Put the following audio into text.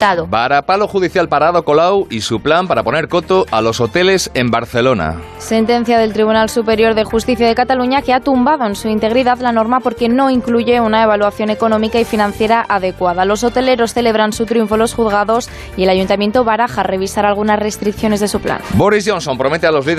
Varapalo judicial parado Colau y su plan para poner coto a los hoteles en Barcelona. Sentencia del Tribunal Superior de Justicia de Cataluña que ha tumbado en su integridad la norma porque no incluye una evaluación económica y financiera adecuada. Los hoteleros celebran su triunfo los juzgados y el ayuntamiento baraja revisar algunas restricciones de su plan. Boris Johnson promete a los líderes